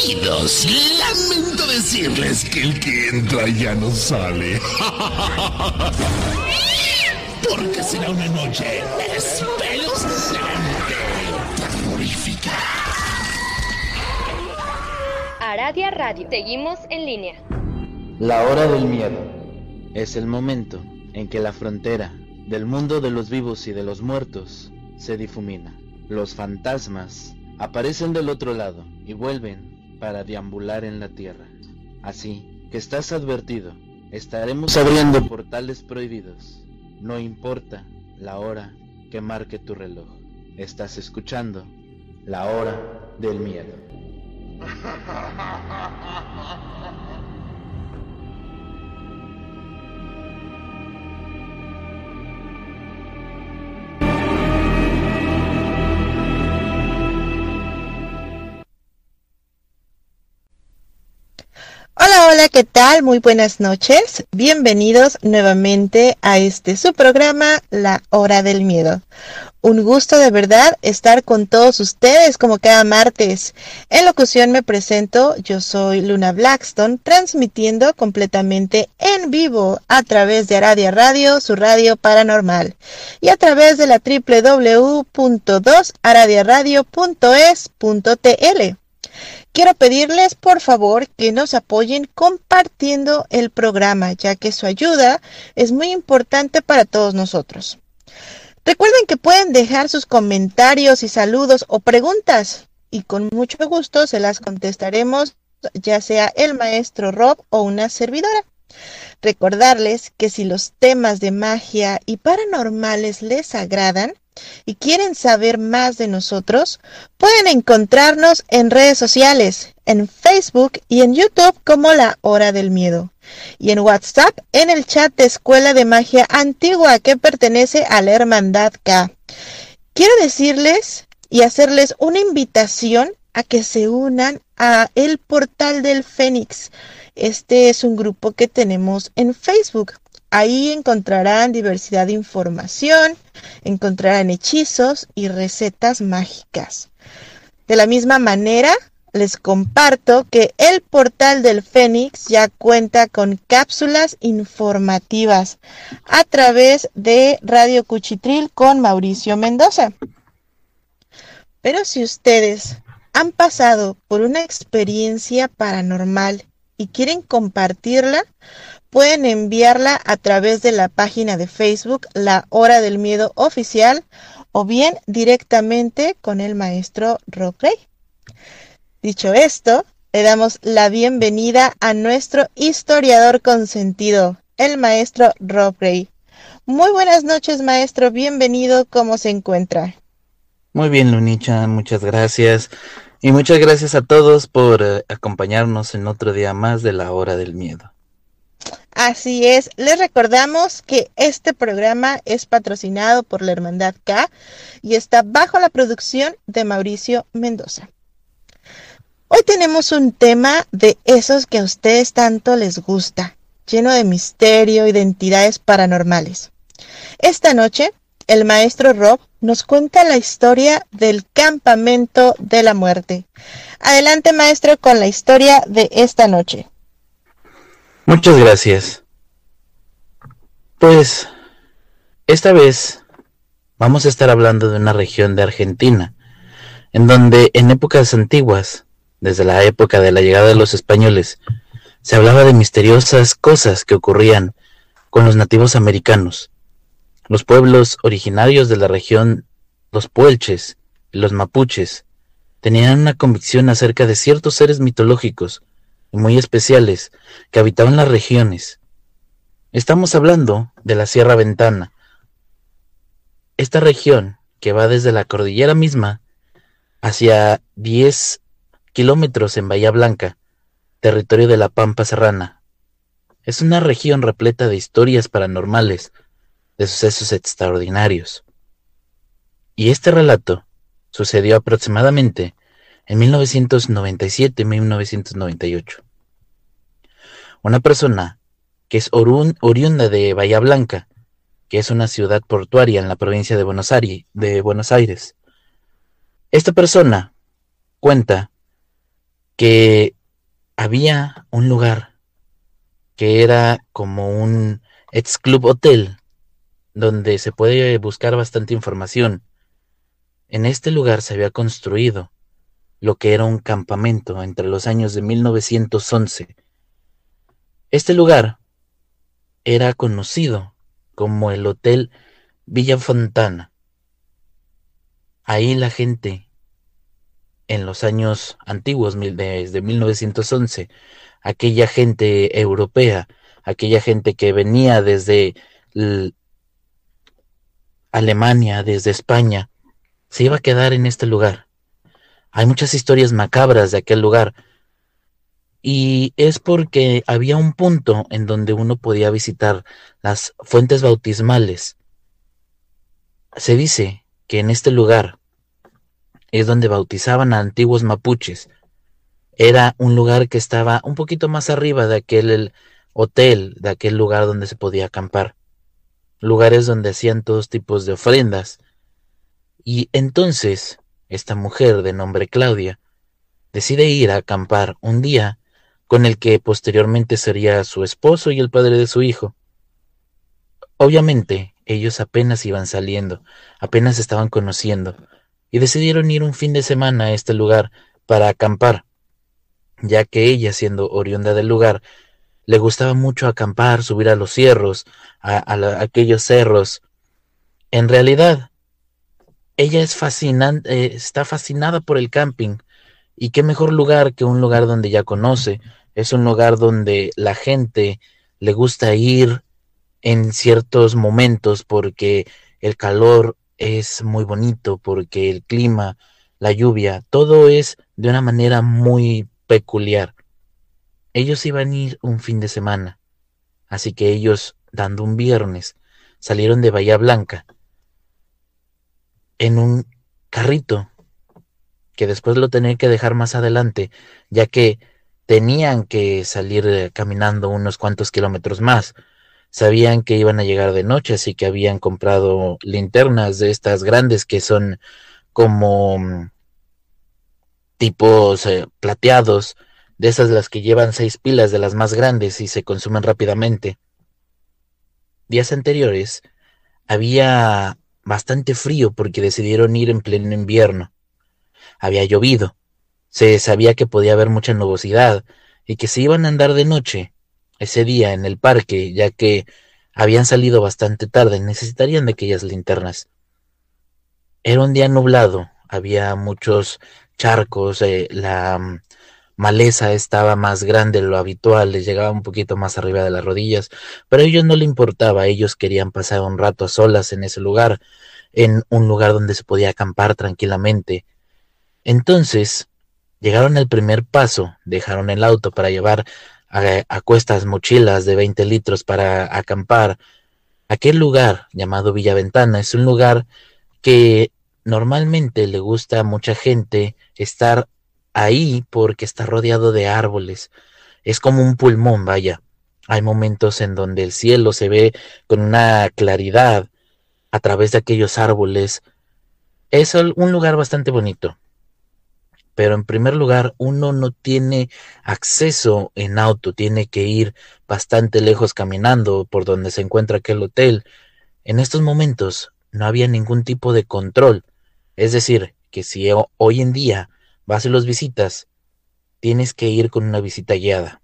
Queridos, lamento decirles que el que entra ya no sale. Porque será una noche espeluznante, terrorífica. Aradia Radio. Seguimos en línea. La hora del miedo es el momento en que la frontera del mundo de los vivos y de los muertos se difumina. Los fantasmas aparecen del otro lado y vuelven para deambular en la tierra. Así que estás advertido, estaremos abriendo portales prohibidos. No importa la hora que marque tu reloj. Estás escuchando la hora del miedo. Hola, ¿qué tal? Muy buenas noches. Bienvenidos nuevamente a este su programa, La Hora del Miedo. Un gusto de verdad estar con todos ustedes como cada martes. En locución me presento, yo soy Luna Blackstone, transmitiendo completamente en vivo a través de Aradia Radio, su radio paranormal, y a través de la www.2aradiaradio.es.tl. Quiero pedirles por favor que nos apoyen compartiendo el programa, ya que su ayuda es muy importante para todos nosotros. Recuerden que pueden dejar sus comentarios y saludos o preguntas y con mucho gusto se las contestaremos, ya sea el maestro Rob o una servidora. Recordarles que si los temas de magia y paranormales les agradan, y quieren saber más de nosotros, pueden encontrarnos en redes sociales, en Facebook y en YouTube como La Hora del Miedo. Y en WhatsApp en el chat de Escuela de Magia Antigua que pertenece a la Hermandad K. Quiero decirles y hacerles una invitación a que se unan a el portal del Fénix. Este es un grupo que tenemos en Facebook. Ahí encontrarán diversidad de información, encontrarán hechizos y recetas mágicas. De la misma manera, les comparto que el portal del Fénix ya cuenta con cápsulas informativas a través de Radio Cuchitril con Mauricio Mendoza. Pero si ustedes han pasado por una experiencia paranormal y quieren compartirla, pueden enviarla a través de la página de Facebook La Hora del Miedo Oficial o bien directamente con el maestro Gray. Dicho esto, le damos la bienvenida a nuestro historiador consentido, el maestro Rob Gray. Muy buenas noches, maestro. Bienvenido. ¿Cómo se encuentra? Muy bien, Lunicha. Muchas gracias. Y muchas gracias a todos por eh, acompañarnos en otro día más de la hora del miedo. Así es, les recordamos que este programa es patrocinado por la Hermandad K y está bajo la producción de Mauricio Mendoza. Hoy tenemos un tema de esos que a ustedes tanto les gusta, lleno de misterio y de entidades paranormales. Esta noche, el maestro Rob nos cuenta la historia del campamento de la muerte. Adelante, maestro, con la historia de esta noche. Muchas gracias. Pues, esta vez vamos a estar hablando de una región de Argentina, en donde en épocas antiguas, desde la época de la llegada de los españoles, se hablaba de misteriosas cosas que ocurrían con los nativos americanos. Los pueblos originarios de la región, los puelches y los mapuches, tenían una convicción acerca de ciertos seres mitológicos muy especiales que habitaban las regiones. Estamos hablando de la Sierra Ventana. Esta región, que va desde la cordillera misma hacia 10 kilómetros en Bahía Blanca, territorio de la Pampa Serrana, es una región repleta de historias paranormales, de sucesos extraordinarios. Y este relato sucedió aproximadamente en 1997-1998. Una persona que es oriunda de Bahía Blanca, que es una ciudad portuaria en la provincia de Buenos, Aires, de Buenos Aires. Esta persona cuenta que había un lugar que era como un ex club hotel donde se puede buscar bastante información. En este lugar se había construido lo que era un campamento entre los años de 1911. Este lugar era conocido como el Hotel Villa Fontana. Ahí la gente, en los años antiguos, desde 1911, aquella gente europea, aquella gente que venía desde Alemania, desde España, se iba a quedar en este lugar. Hay muchas historias macabras de aquel lugar. Y es porque había un punto en donde uno podía visitar las fuentes bautismales. Se dice que en este lugar es donde bautizaban a antiguos mapuches. Era un lugar que estaba un poquito más arriba de aquel hotel, de aquel lugar donde se podía acampar. Lugares donde hacían todos tipos de ofrendas. Y entonces esta mujer de nombre Claudia decide ir a acampar un día con el que posteriormente sería su esposo y el padre de su hijo. Obviamente, ellos apenas iban saliendo, apenas estaban conociendo, y decidieron ir un fin de semana a este lugar para acampar, ya que ella, siendo oriunda del lugar, le gustaba mucho acampar, subir a los cierros, a, aquellos cerros. En realidad, ella es fascinante, eh, está fascinada por el camping, y qué mejor lugar que un lugar donde ya conoce, es un lugar donde la gente le gusta ir en ciertos momentos porque el calor es muy bonito, porque el clima, la lluvia, todo es de una manera muy peculiar. Ellos iban a ir un fin de semana, así que ellos, dando un viernes, salieron de Bahía Blanca en un carrito que después lo tenían que dejar más adelante, ya que tenían que salir eh, caminando unos cuantos kilómetros más. Sabían que iban a llegar de noche, así que habían comprado linternas de estas grandes que son como mm, tipos eh, plateados, de esas las que llevan seis pilas de las más grandes y se consumen rápidamente. Días anteriores había bastante frío porque decidieron ir en pleno invierno. Había llovido, se sabía que podía haber mucha nubosidad y que se iban a andar de noche ese día en el parque, ya que habían salido bastante tarde, necesitarían de aquellas linternas. Era un día nublado, había muchos charcos, eh, la mm, maleza estaba más grande de lo habitual, les llegaba un poquito más arriba de las rodillas, pero a ellos no le importaba, ellos querían pasar un rato a solas en ese lugar, en un lugar donde se podía acampar tranquilamente. Entonces, Llegaron al primer paso, dejaron el auto para llevar a, cuestas mochilas de 20 litros para acampar. Aquel lugar llamado Villaventana es un lugar que normalmente le gusta a mucha gente estar ahí porque está rodeado de árboles. Es como un pulmón, vaya. Hay momentos en donde el cielo se ve con una claridad a través de aquellos árboles. Es un lugar bastante bonito pero en primer lugar uno no tiene acceso en auto, tiene que ir bastante lejos caminando por donde se encuentra aquel hotel. En estos momentos no había ningún tipo de control, es decir, que si hoy en día vas y los visitas, tienes que ir con una visita guiada,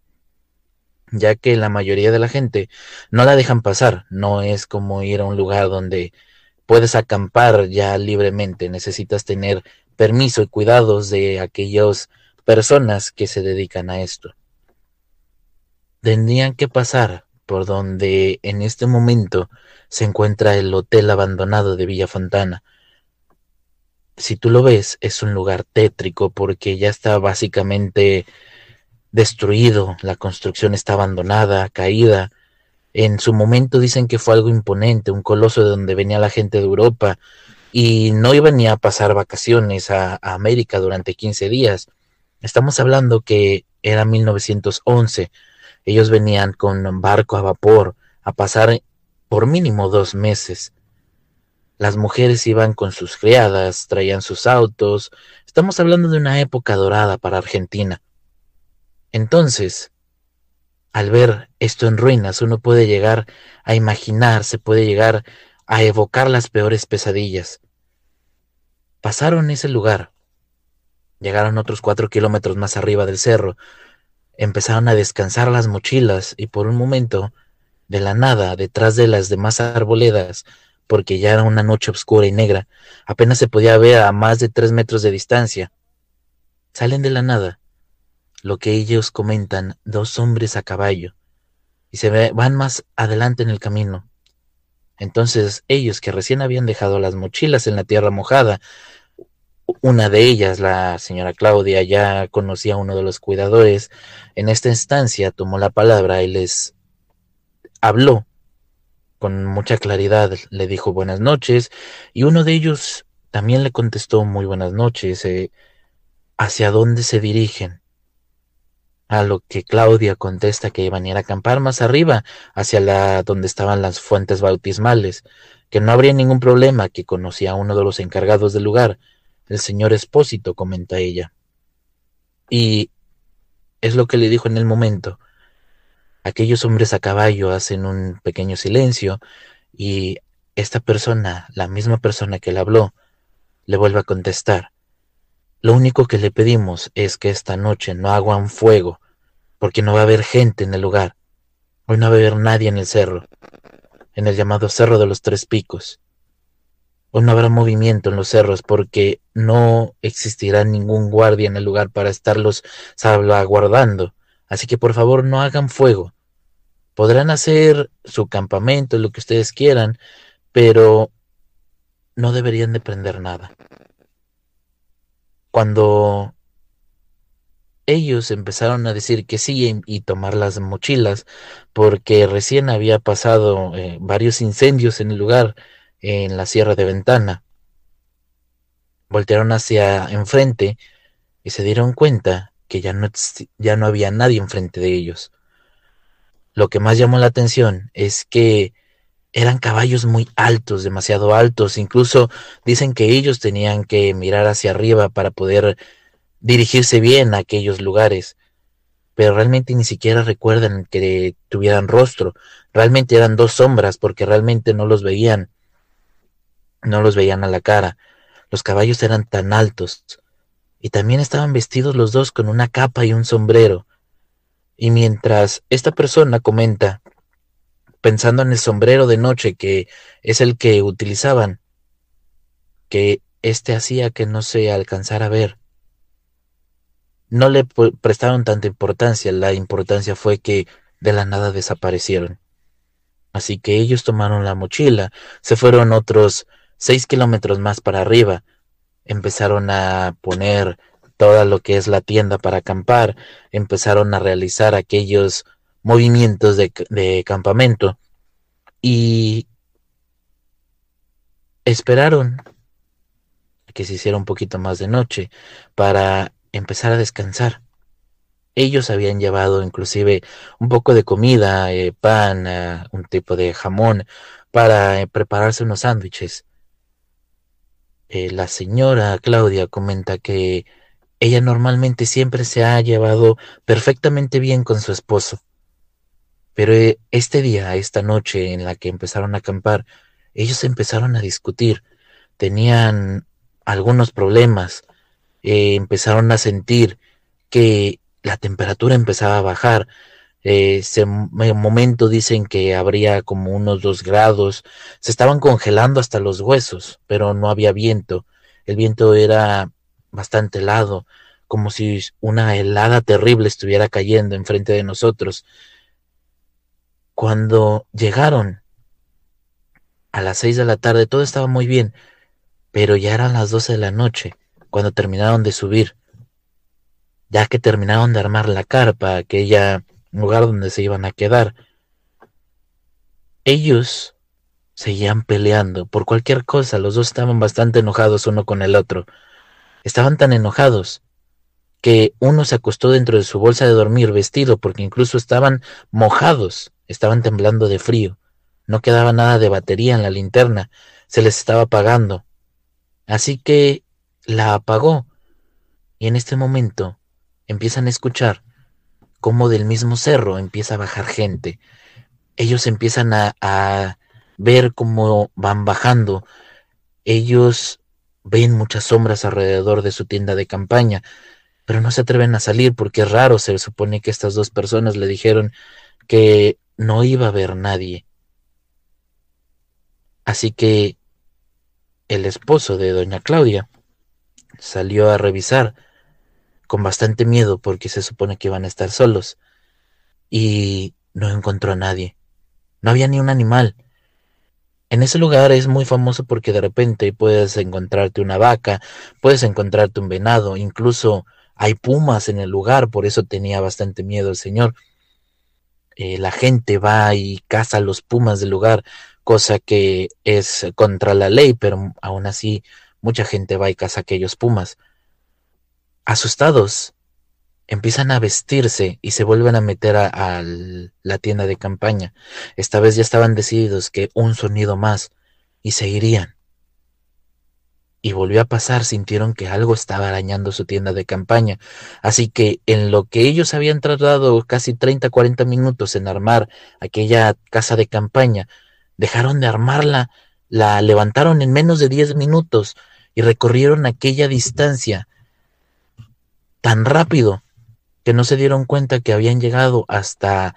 ya que la mayoría de la gente no la dejan pasar, no es como ir a un lugar donde puedes acampar ya libremente, necesitas tener permiso y cuidados de aquellas personas que se dedican a esto. Tendrían que pasar por donde en este momento se encuentra el hotel abandonado de Villa Fontana. Si tú lo ves, es un lugar tétrico porque ya está básicamente destruido, la construcción está abandonada, caída. En su momento dicen que fue algo imponente, un coloso de donde venía la gente de Europa y no iban ni a pasar vacaciones a, América durante 15 días. Estamos hablando que era 1911. Ellos venían con barco a vapor a pasar por mínimo dos meses. Las mujeres iban con sus criadas, traían sus autos. Estamos hablando de una época dorada para Argentina. Entonces, al ver esto en ruinas, uno puede llegar a imaginar, se puede llegar a evocar las peores pesadillas. Pasaron ese lugar, llegaron otros cuatro kilómetros más arriba del cerro, empezaron a descansar las mochilas y por un momento, de la nada, detrás de las demás arboledas, porque ya era una noche oscura y negra, apenas se podía ver a más de tres metros de distancia. Salen de la nada lo que ellos comentan, dos hombres a caballo, y se van más adelante en el camino. Entonces ellos que recién habían dejado las mochilas en la tierra mojada, una de ellas, la señora Claudia, ya conocía a uno de los cuidadores, en esta instancia tomó la palabra y les habló con mucha claridad, le dijo buenas noches, y uno de ellos también le contestó muy buenas noches, eh, ¿hacia dónde se dirigen? A lo que Claudia contesta que iban a ir a acampar más arriba, hacia la donde estaban las fuentes bautismales, que no habría ningún problema, que conocía a uno de los encargados del lugar, el señor Espósito, comenta ella. Y es lo que le dijo en el momento. Aquellos hombres a caballo hacen un pequeño silencio y esta persona, la misma persona que le habló, le vuelve a contestar. Lo único que le pedimos es que esta noche no haga un fuego, porque no va a haber gente en el lugar. Hoy no va a haber nadie en el cerro, en el llamado Cerro de los Tres Picos. Hoy no habrá movimiento en los cerros porque no existirá ningún guardia en el lugar para estarlos salvaguardando. Así que por favor no hagan fuego. Podrán hacer su campamento, lo que ustedes quieran, pero no deberían de prender nada. Cuando ellos empezaron a decir que sí y tomar las mochilas, porque recién había pasado eh, varios incendios en el lugar, en la Sierra de Ventana. Voltearon hacia enfrente y se dieron cuenta que ya no, ya no había nadie enfrente de ellos. Lo que más llamó la atención es que eran caballos muy altos, demasiado altos. Incluso dicen que ellos tenían que mirar hacia arriba para poder dirigirse bien a aquellos lugares. Pero realmente ni siquiera recuerdan que tuvieran rostro. Realmente eran dos sombras porque realmente no los veían. No los veían a la cara. Los caballos eran tan altos. Y también estaban vestidos los dos con una capa y un sombrero. Y mientras esta persona comenta pensando en el sombrero de noche que es el que utilizaban, que éste hacía que no se alcanzara a ver. No le prestaron tanta importancia, la importancia fue que de la nada desaparecieron. Así que ellos tomaron la mochila, se fueron otros seis kilómetros más para arriba, empezaron a poner toda lo que es la tienda para acampar, empezaron a realizar aquellos movimientos de, campamento y esperaron que se hiciera un poquito más de noche para empezar a descansar. Ellos habían llevado inclusive un poco de comida, eh, pan, eh, un tipo de jamón para eh, prepararse unos sándwiches. la señora Claudia comenta que ella normalmente siempre se ha llevado perfectamente bien con su esposo. Pero eh, este día, esta noche en la que empezaron a acampar, ellos empezaron a discutir. Tenían algunos problemas. Eh, empezaron a sentir que la temperatura empezaba a bajar. Eh, ese momento dicen que habría como unos dos grados. Se estaban congelando hasta los huesos, pero no había viento. El viento era bastante helado, como si una helada terrible estuviera cayendo enfrente de nosotros. Cuando llegaron a las seis de la tarde, todo estaba muy bien, pero ya eran las doce de la noche cuando terminaron de subir, ya que terminaron de armar la carpa, aquella lugar donde se iban a quedar. Ellos seguían peleando por cualquier cosa, los dos estaban bastante enojados uno con el otro. Estaban tan enojados que uno se acostó dentro de su bolsa de dormir vestido porque incluso estaban mojados Estaban temblando de frío. No quedaba nada de batería en la linterna. Se les estaba apagando. Así que la apagó. Y en este momento empiezan a escuchar cómo del mismo cerro empieza a bajar gente. Ellos empiezan a, a ver cómo van bajando. Ellos ven muchas sombras alrededor de su tienda de campaña, pero no se atreven a salir porque es raro, se supone que estas dos personas le dijeron que no iba a haber nadie. Así que el esposo de doña Claudia salió a revisar con bastante miedo porque se supone que iban a estar solos y no encontró a nadie. No había ni un animal. En ese lugar es muy famoso porque de repente puedes encontrarte una vaca, puedes encontrarte un venado, incluso hay pumas en el lugar, por eso tenía bastante miedo el señor. Eh, la gente va y caza los pumas del lugar, cosa que es contra la ley, pero aún así mucha gente va y caza aquellos pumas. Asustados, empiezan a vestirse y se vuelven a meter a, la tienda de campaña. Esta vez ya estaban decididos que un sonido más y se irían. Y volvió a pasar, sintieron que algo estaba arañando su tienda de campaña. Así que en lo que ellos habían tardado casi 30, 40 minutos en armar aquella casa de campaña, dejaron de armarla, la levantaron en menos de 10 minutos y recorrieron aquella distancia tan rápido que no se dieron cuenta que habían llegado hasta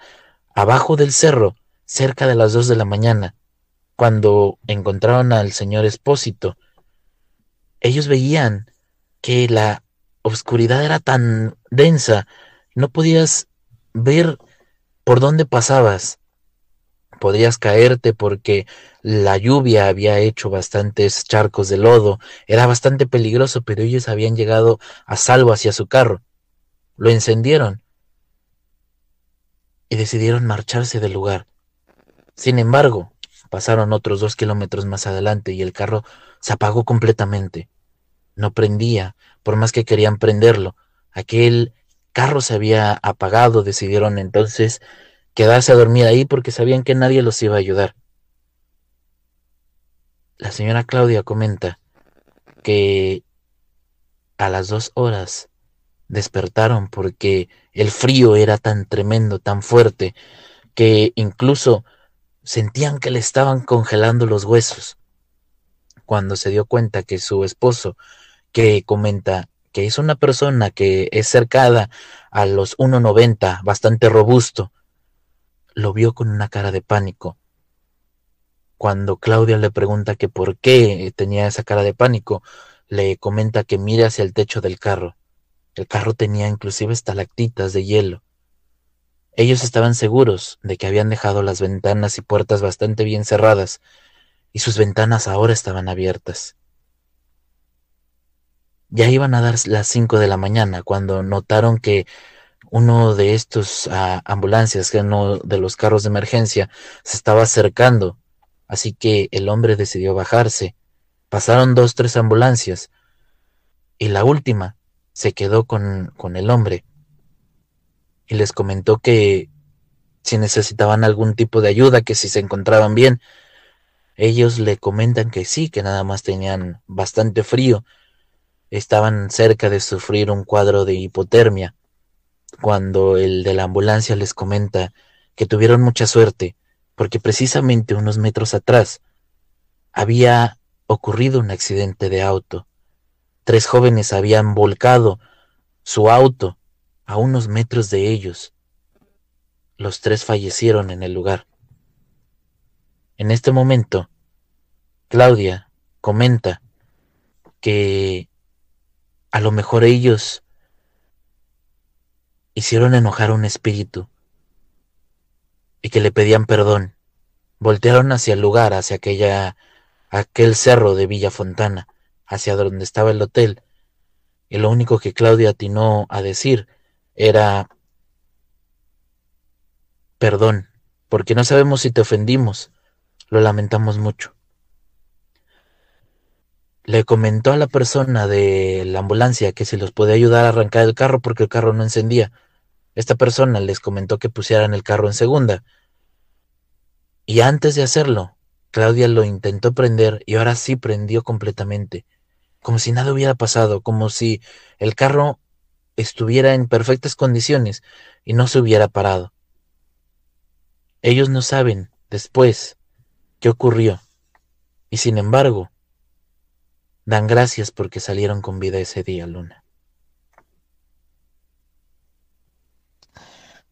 abajo del cerro, cerca de las dos de la mañana, cuando encontraron al señor Espósito. Ellos veían que la oscuridad era tan densa, no podías ver por dónde pasabas. Podías caerte porque la lluvia había hecho bastantes charcos de lodo, era bastante peligroso, pero ellos habían llegado a salvo hacia su carro lo encendieron y decidieron marcharse del lugar. Sin embargo, pasaron otros dos kilómetros más adelante y el carro se apagó completamente. No prendía, por más que querían prenderlo. Aquel carro se había apagado, decidieron entonces quedarse a dormir ahí porque sabían que nadie los iba a ayudar. La señora Claudia comenta que a las dos horas despertaron porque el frío era tan tremendo, tan fuerte, que incluso sentían que le estaban congelando los huesos. Cuando se dio cuenta que su esposo, que comenta que es una persona que es cercada a los 1,90, bastante robusto, lo vio con una cara de pánico. Cuando Claudia le pregunta que por qué tenía esa cara de pánico, le comenta que mire hacia el techo del carro el carro tenía inclusive estalactitas de hielo. Ellos estaban seguros de que habían dejado las ventanas y puertas bastante bien cerradas, y sus ventanas ahora estaban abiertas. Ya iban a dar las cinco de la mañana cuando notaron que uno de estos ah, ambulancias, que uno de los carros de emergencia, se estaba acercando, así que el hombre decidió bajarse. Pasaron dos, tres ambulancias, y la última se quedó con, con el hombre y les comentó que si necesitaban algún tipo de ayuda, que si se encontraban bien, ellos le comentan que sí, que nada más tenían bastante frío, estaban cerca de sufrir un cuadro de hipotermia, cuando el de la ambulancia les comenta que tuvieron mucha suerte, porque precisamente unos metros atrás había ocurrido un accidente de auto Tres jóvenes habían volcado su auto a unos metros de ellos. Los tres fallecieron en el lugar. En este momento, Claudia comenta que a lo mejor ellos hicieron enojar a un espíritu y que le pedían perdón. Voltearon hacia el lugar, hacia aquella aquel cerro de Villa Fontana hacia donde estaba el hotel, y lo único que Claudia atinó a decir era perdón, porque no sabemos si te ofendimos, lo lamentamos mucho. Le comentó a la persona de la ambulancia que si los podía ayudar a arrancar el carro porque el carro no encendía. Esta persona les comentó que pusieran el carro en segunda. Y antes de hacerlo, Claudia lo intentó prender y ahora sí prendió completamente como si nada hubiera pasado, como si el carro estuviera en perfectas condiciones y no se hubiera parado. Ellos no saben después qué ocurrió y sin embargo dan gracias porque salieron con vida ese día, Luna.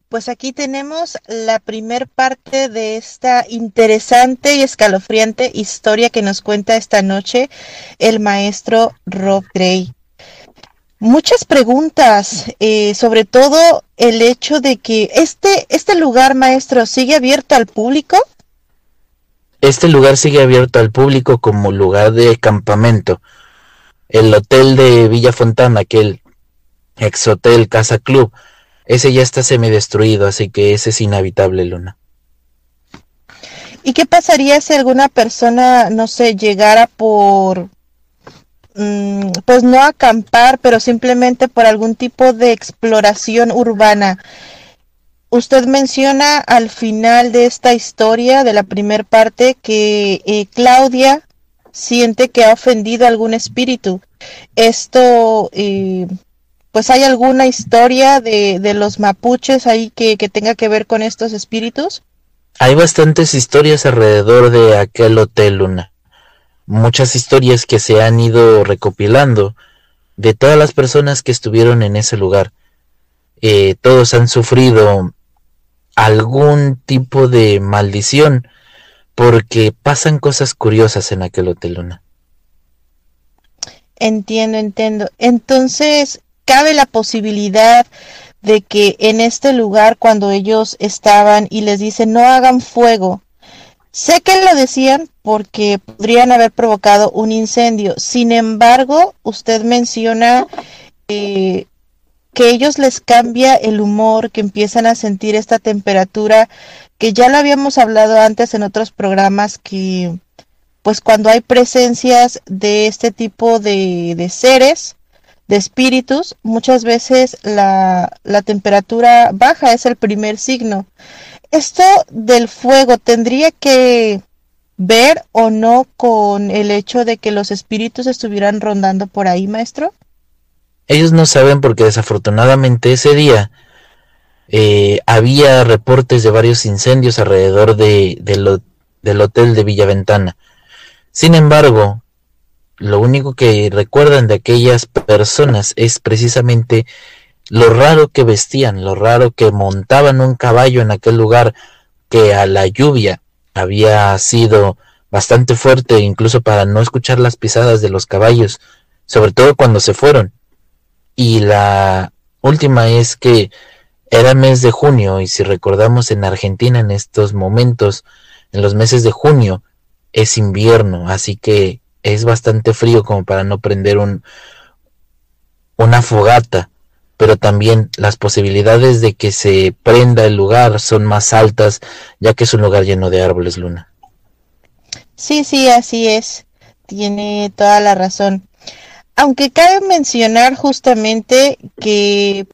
Pues aquí tenemos la primer parte de esta interesante y escalofriante historia que nos cuenta esta noche el maestro Rob Gray. Muchas preguntas, eh, sobre todo el hecho de que este, este lugar, maestro, sigue abierto al público. Este lugar sigue abierto al público como lugar de campamento. El hotel de Villa Fontana, aquel ex hotel Casa Club, ese ya está semidestruido, así que ese es inhabitable, Luna. ¿Y qué pasaría si alguna persona, no sé, llegara por, mm, pues no acampar, pero simplemente por algún tipo de exploración urbana? Usted menciona al final de esta historia, de la primera parte, que eh, Claudia siente que ha ofendido a algún espíritu. Esto eh, pues hay alguna historia de, de los mapuches ahí que, que, tenga que ver con estos espíritus? Hay bastantes historias alrededor de aquel hotel Luna. Muchas historias que se han ido recopilando de todas las personas que estuvieron en ese lugar. Eh, todos han sufrido algún tipo de maldición porque pasan cosas curiosas en aquel hotel Luna. Entiendo, entiendo. Entonces, cabe la posibilidad de que en este lugar cuando ellos estaban y les dicen no hagan fuego, sé que lo decían porque podrían haber provocado un incendio. Sin embargo, usted menciona eh, que ellos les cambia el humor, que empiezan a sentir esta temperatura, que ya lo habíamos hablado antes en otros programas, que pues cuando hay presencias de este tipo de, de seres, de espíritus, muchas veces la, la temperatura baja es el primer signo. Esto del fuego tendría que ver o no con el hecho de que los espíritus estuvieran rondando por ahí, maestro? Ellos no saben porque desafortunadamente ese día eh, había reportes de varios incendios alrededor de, de del hotel de Villaventana. Sin embargo, lo único que recuerdan de aquellas personas es precisamente lo raro que vestían, lo raro que montaban un caballo en aquel lugar que a la lluvia había sido bastante fuerte incluso para no escuchar las pisadas de los caballos, sobre todo cuando se fueron. Y la última es que era mes de junio y si recordamos en Argentina en estos momentos, en los meses de junio, es invierno, así que es bastante frío como para no prender un, una fogata, pero también las posibilidades de que se prenda el lugar son más altas, ya que es un lugar lleno de árboles, Luna. Sí, sí, así es. Tiene toda la razón. Aunque cabe mencionar justamente que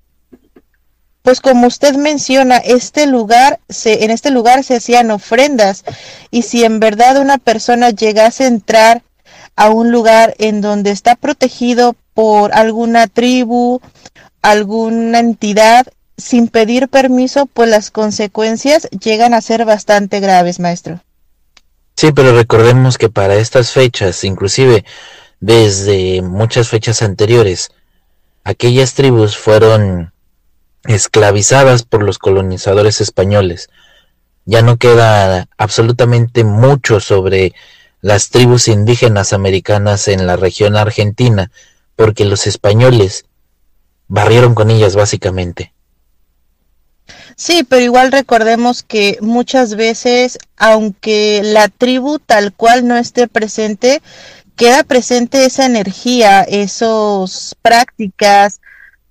pues como usted menciona, este lugar se, en este lugar se hacían ofrendas y si en verdad una persona llegase a entrar a un lugar en donde está protegido por alguna tribu, alguna entidad, sin pedir permiso, pues las consecuencias llegan a ser bastante graves, maestro. Sí, pero recordemos que para estas fechas, inclusive desde muchas fechas anteriores, aquellas tribus fueron esclavizadas por los colonizadores españoles. Ya no queda absolutamente mucho sobre las tribus indígenas americanas en la región argentina, porque los españoles barrieron con ellas básicamente. Sí, pero igual recordemos que muchas veces, aunque la tribu tal cual no esté presente, queda presente esa energía, esas prácticas,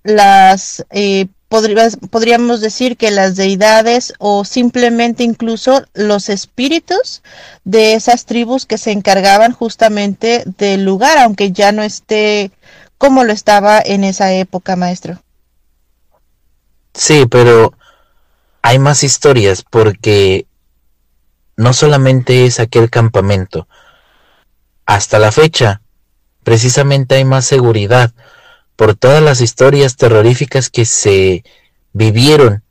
las eh, podríamos decir que las deidades o simplemente incluso los espíritus de esas tribus que se encargaban justamente del lugar, aunque ya no esté como lo estaba en esa época, maestro. Sí, pero hay más historias porque no solamente es aquel campamento. Hasta la fecha, precisamente hay más seguridad por todas las historias terroríficas que se vivieron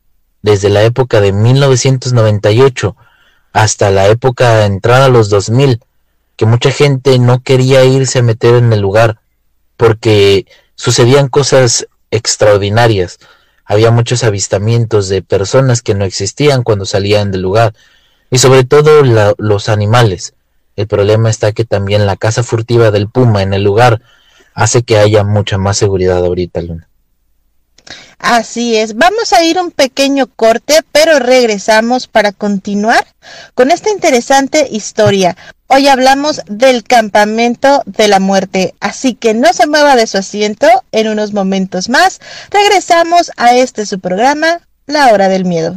desde la época de 1998 hasta la época entrada a los 2000, que mucha gente no quería irse a meter en el lugar porque sucedían cosas extraordinarias. Había muchos avistamientos de personas que no existían cuando salían del lugar y sobre todo los animales. El problema está que también la casa furtiva del puma en el lugar hace que haya mucha más seguridad ahorita, Luna. Así es, vamos a ir un pequeño corte, pero regresamos para continuar con esta interesante historia. Hoy hablamos del campamento de la muerte, así que no se mueva de su asiento. En unos momentos más regresamos a este su programa, La Hora del Miedo.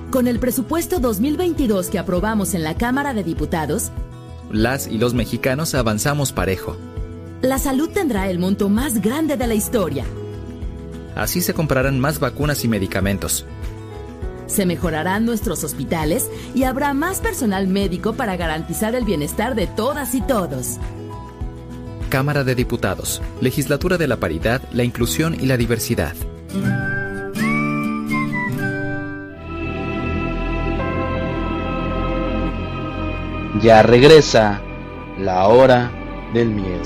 Con el presupuesto 2022 que aprobamos en la Cámara de Diputados, las y los mexicanos avanzamos parejo. La salud tendrá el monto más grande de la historia. Así se comprarán más vacunas y medicamentos. Se mejorarán nuestros hospitales y habrá más personal médico para garantizar el bienestar de todas y todos. Cámara de Diputados, Legislatura de la Paridad, la Inclusión y la Diversidad. Ya regresa la hora del miedo.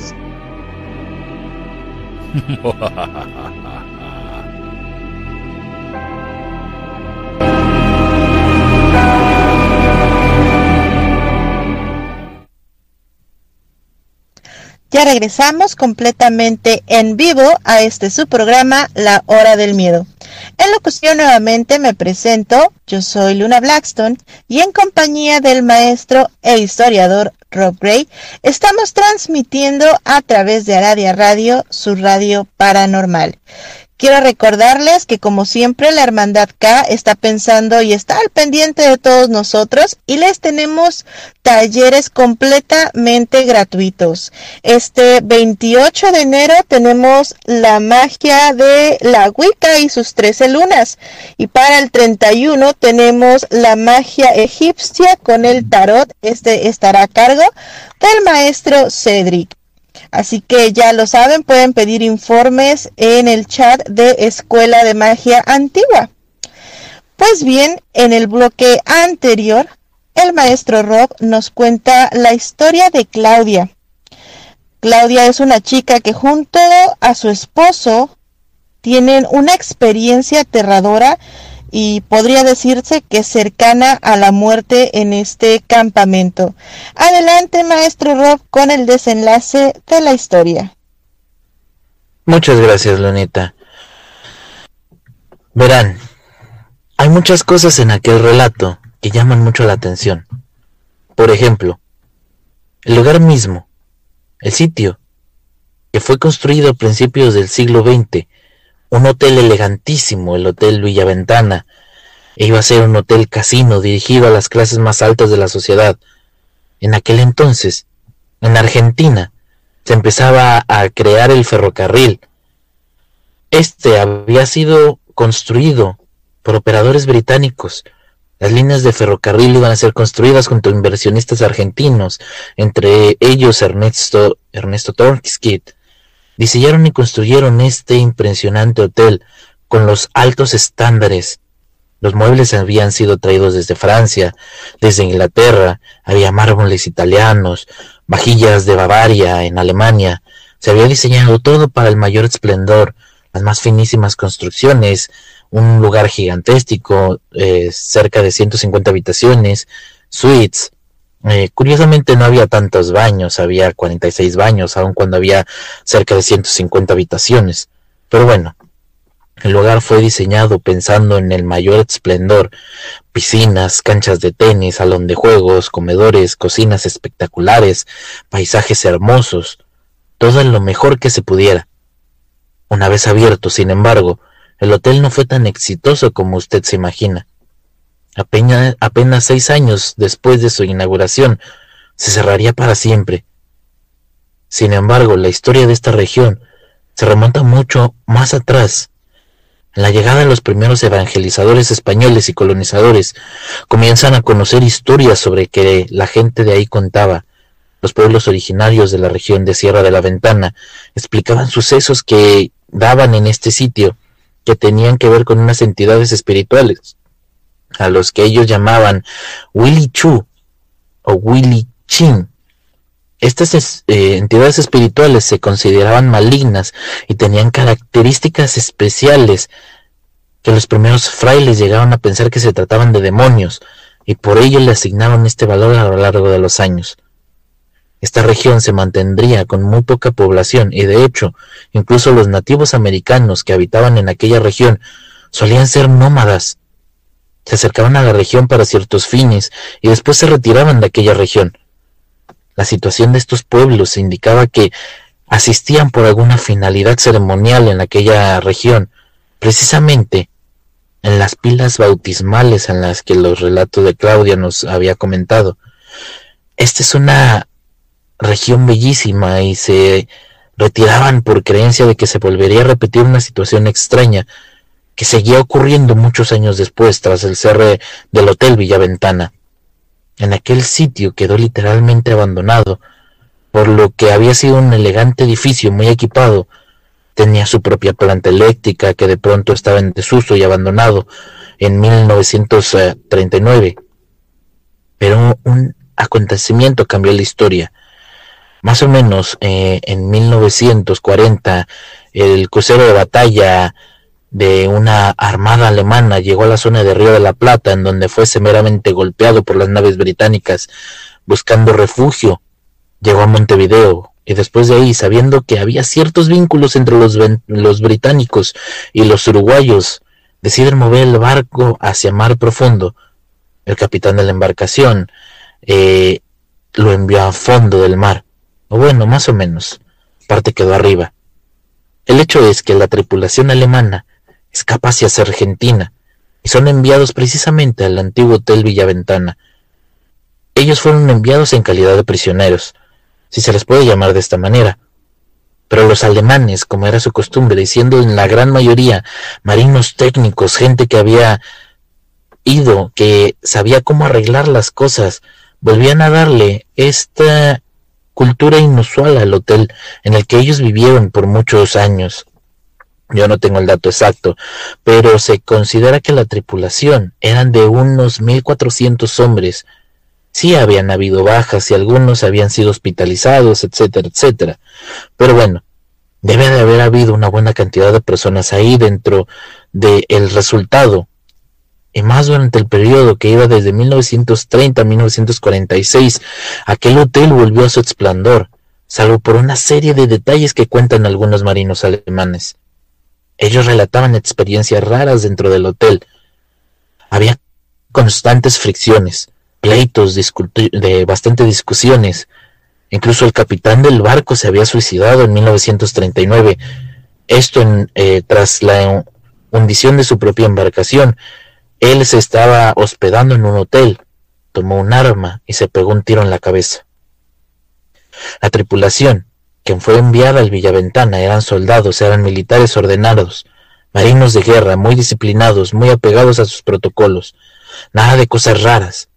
Ya regresamos completamente en vivo a este su programa, La Hora del Miedo. En locución nuevamente me presento, yo soy Luna Blackstone y en compañía del maestro e historiador Rob Gray estamos transmitiendo a través de Aradia Radio, su radio paranormal. Quiero recordarles que como siempre la Hermandad K está pensando y está al pendiente de todos nosotros y les tenemos talleres completamente gratuitos. Este 28 de enero tenemos la magia de la Wicca y sus 13 lunas y para el 31 tenemos la magia egipcia con el tarot. Este estará a cargo del maestro Cedric. Así que ya lo saben, pueden pedir informes en el chat de Escuela de Magia Antigua. Pues bien, en el bloque anterior, el maestro Rob nos cuenta la historia de Claudia. Claudia es una chica que junto a su esposo tienen una experiencia aterradora y podría decirse que cercana a la muerte en este campamento. Adelante, maestro Rob, con el desenlace de la historia. Muchas gracias, Lunita. Verán, hay muchas cosas en aquel relato que llaman mucho la atención. Por ejemplo, el lugar mismo, el sitio, que fue construido a principios del siglo XX un hotel elegantísimo, el Hotel Villaventana, e iba a ser un hotel casino dirigido a las clases más altas de la sociedad. En aquel entonces, en Argentina, se empezaba a crear el ferrocarril. Este había sido construido por operadores británicos. Las líneas de ferrocarril iban a ser construidas junto a inversionistas argentinos, entre ellos Ernesto, Ernesto Diseñaron y construyeron este impresionante hotel con los altos estándares. Los muebles habían sido traídos desde Francia, desde Inglaterra, había mármoles italianos, vajillas de Bavaria en Alemania. Se había diseñado todo para el mayor esplendor, las más finísimas construcciones, un lugar gigantesco, eh, cerca de 150 habitaciones, suites. Eh, curiosamente no había tantos baños, había 46 baños, aun cuando había cerca de 150 habitaciones. Pero bueno, el lugar fue diseñado pensando en el mayor esplendor, piscinas, canchas de tenis, salón de juegos, comedores, cocinas espectaculares, paisajes hermosos, todo en lo mejor que se pudiera. Una vez abierto, sin embargo, el hotel no fue tan exitoso como usted se imagina. Apenas, seis años después de su inauguración, se cerraría para siempre. Sin embargo, la historia de esta región se remonta mucho más atrás en la llegada de los primeros evangelizadores españoles y colonizadores, comienzan a conocer historias sobre que la gente de ahí contaba. Los pueblos originarios de la región de Sierra de la Ventana explicaban sucesos que daban en este sitio, que tenían que ver con unas entidades espirituales, a los que ellos llamaban Willy Chu o Willy Chin. Estas eh, entidades espirituales se consideraban malignas y tenían características especiales que los primeros frailes llegaron a pensar que se trataban de demonios y por ello le asignaron este valor a lo largo de los años. Esta región se mantendría con muy poca población y de hecho incluso los nativos americanos que habitaban en aquella región solían ser nómadas. Se acercaban a la región para ciertos fines y después se retiraban de aquella región. La situación de estos pueblos indicaba que asistían por alguna finalidad ceremonial en aquella región, precisamente en las pilas bautismales en las que los relatos de Claudia nos había comentado. Esta es una región bellísima y se retiraban por creencia de que se volvería a repetir una situación extraña que seguía ocurriendo muchos años después tras el cierre del Hotel Villaventana. En aquel sitio quedó literalmente abandonado, por lo que había sido un elegante edificio muy equipado. Tenía su propia planta eléctrica que de pronto estaba en desuso y abandonado en 1939. Pero un acontecimiento cambió la historia. Más o menos eh, en 1940, el crucero de batalla de una armada alemana llegó a la zona de Río de la Plata, en donde fue severamente golpeado por las naves británicas buscando refugio. Llegó a Montevideo y después de ahí, sabiendo que había ciertos vínculos entre los, los británicos y los uruguayos, deciden mover el barco hacia mar profundo. El capitán de la embarcación eh, lo envió a fondo del mar, o bueno, más o menos, parte quedó arriba. El hecho es que la tripulación alemana escapa hacia Argentina y son enviados precisamente al antiguo Hotel Villaventana. Ellos fueron enviados en calidad de prisioneros, si se les puede llamar de esta manera. Pero los alemanes, como era su costumbre, siendo en la gran mayoría marinos técnicos, gente que había ido, que sabía cómo arreglar las cosas, volvían a darle esta cultura inusual al hotel en el que ellos vivieron por muchos años. Yo no tengo el dato exacto, pero se considera que la tripulación eran de unos 1400 hombres. Sí habían habido bajas y algunos habían sido hospitalizados, etcétera, etcétera. Pero bueno, debe de haber habido una buena cantidad de personas ahí dentro del resultado. Y más durante el periodo que iba desde 1930 a 1946, aquel hotel volvió a su esplendor, salvo por una serie de detalles que cuentan algunos marinos alemanes. Ellos relataban experiencias raras dentro del hotel. Había constantes fricciones, pleitos, de discusiones. Incluso el capitán del barco se había suicidado en 1939. Esto en, eh, tras la hundición de su propia embarcación. Él se estaba hospedando en un hotel, tomó un arma y se pegó un tiro en la cabeza. La tripulación quien fue enviada al Villaventana eran soldados, eran militares ordenados, marinos de guerra, muy disciplinados, muy apegados a sus protocolos, nada de cosas raras.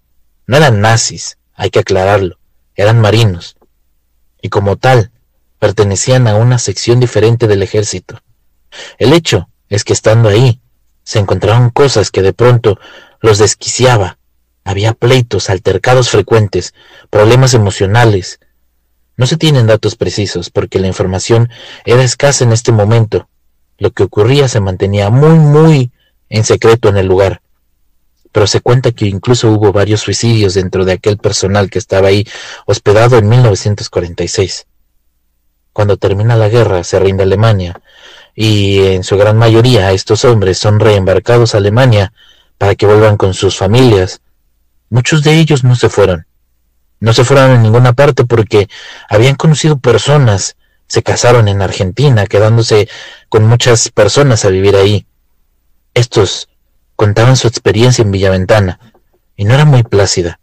No eran nazis, hay que aclararlo, eran marinos, y como tal, pertenecían a una sección diferente del ejército. El hecho es que estando ahí, se encontraron cosas que de pronto los desquiciaba. Había pleitos, altercados frecuentes, problemas emocionales. No se tienen datos precisos porque la información era escasa en este momento. Lo que ocurría se mantenía muy, muy en secreto en el lugar. Pero se cuenta que incluso hubo varios suicidios dentro de aquel personal que estaba ahí hospedado en 1946. Cuando termina la guerra, se rinde Alemania, y en su gran mayoría estos hombres son reembarcados a Alemania para que vuelvan con sus familias. Muchos de ellos no se fueron. No se fueron a ninguna parte porque habían conocido personas, se casaron en Argentina, quedándose con muchas personas a vivir ahí. Estos contaban su experiencia en Villaventana, y no era muy plácida.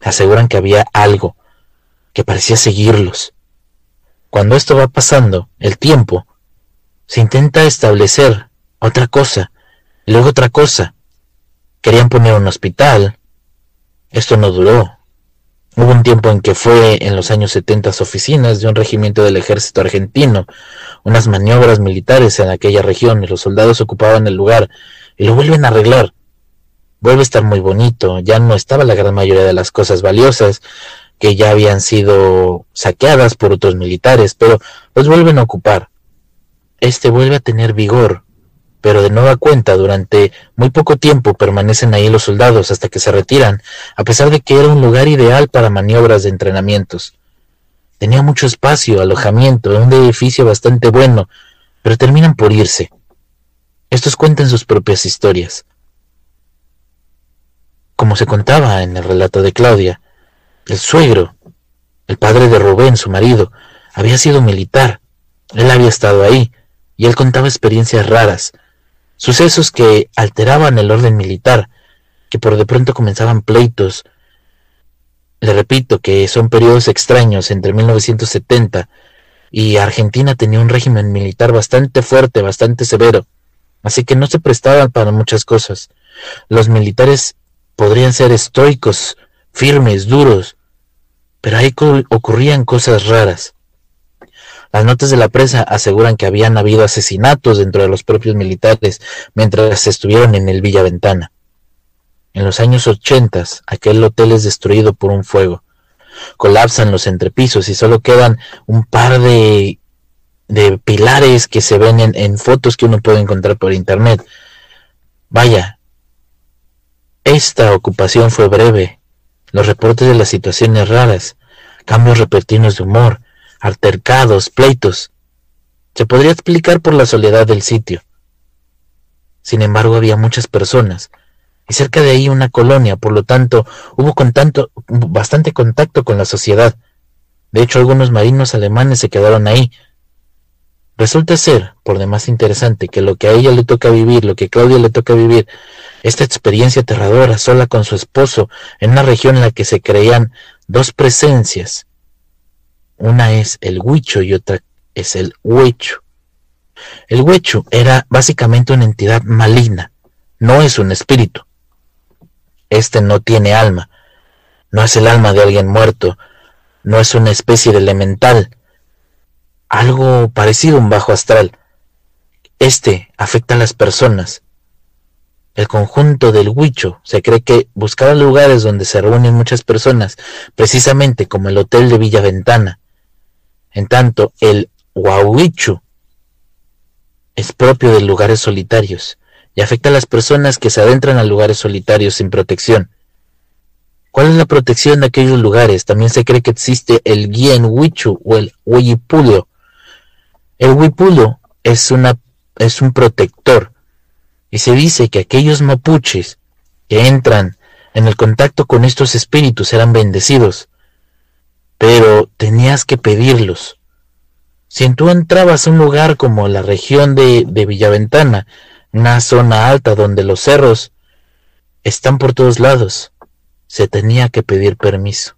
Aseguran que había algo que parecía seguirlos, cuando esto va pasando, el tiempo, se intenta establecer otra cosa, y luego otra cosa. Querían poner un hospital. Esto no duró. Hubo un tiempo en que fue en los años 70 oficinas de un regimiento del ejército argentino, unas maniobras militares en aquella región y los soldados ocupaban el lugar y lo vuelven a arreglar. Vuelve a estar muy bonito, ya no estaba la gran mayoría de las cosas valiosas, que ya habían sido saqueadas por otros militares, pero los vuelven a ocupar. Este vuelve a tener vigor, pero de nueva cuenta durante muy poco tiempo permanecen ahí los soldados hasta que se retiran, a pesar de que era un lugar ideal para maniobras de entrenamientos. Tenía mucho espacio, alojamiento, un edificio bastante bueno, pero terminan por irse. Estos cuentan sus propias historias. Como se contaba en el relato de Claudia, el suegro, el padre de Rubén, su marido, había sido militar. Él había estado ahí, y él contaba experiencias raras, sucesos que alteraban el orden militar, que por de pronto comenzaban pleitos. Le repito que son periodos extraños entre 1970 y Argentina tenía un régimen militar bastante fuerte, bastante severo, así que no se prestaban para muchas cosas. Los militares podrían ser estoicos, firmes, duros, pero ahí ocurrían cosas raras. Las notas de la prensa aseguran que habían habido asesinatos dentro de los propios militares mientras estuvieron en el Villa Ventana. En los años ochentas, aquel hotel es destruido por un fuego. Colapsan los entrepisos y solo quedan un par de, de pilares que se ven en, en fotos que uno puede encontrar por internet. Vaya, esta ocupación fue breve, los reportes de las situaciones raras, cambios repentinos de humor, altercados, pleitos. Se podría explicar por la soledad del sitio. Sin embargo, había muchas personas, y cerca de ahí una colonia, por lo tanto, hubo bastante contacto con la sociedad. De hecho, algunos marinos alemanes se quedaron ahí. Resulta ser, por demás interesante, que lo que a ella le toca vivir, lo que a Claudia le toca vivir, esta experiencia aterradora sola con su esposo en una región en la que se creían dos presencias. Una es el huicho y otra es el huecho. El huecho era básicamente una entidad maligna, no es un espíritu. Este no tiene alma, no es el alma de alguien muerto, no es una especie de elemental, algo parecido a un bajo astral. Este afecta a las personas, el conjunto del Huicho. Se cree que buscaba lugares donde se reúnen muchas personas, precisamente como el Hotel de Villa Ventana. En tanto, el Huahuichu es propio de lugares solitarios y afecta a las personas que se adentran a lugares solitarios sin protección. ¿Cuál es la protección de aquellos lugares? También se cree que existe el Guien Huichu o el Huipulo. El Huipulo es, una, es un protector y se dice que aquellos mapuches que entran en el contacto con estos espíritus serán bendecidos, pero tenías que pedirlos. Si tú entrabas a un lugar como la región de, de Villaventana, una zona alta donde los cerros están por todos lados, se tenía que pedir permiso.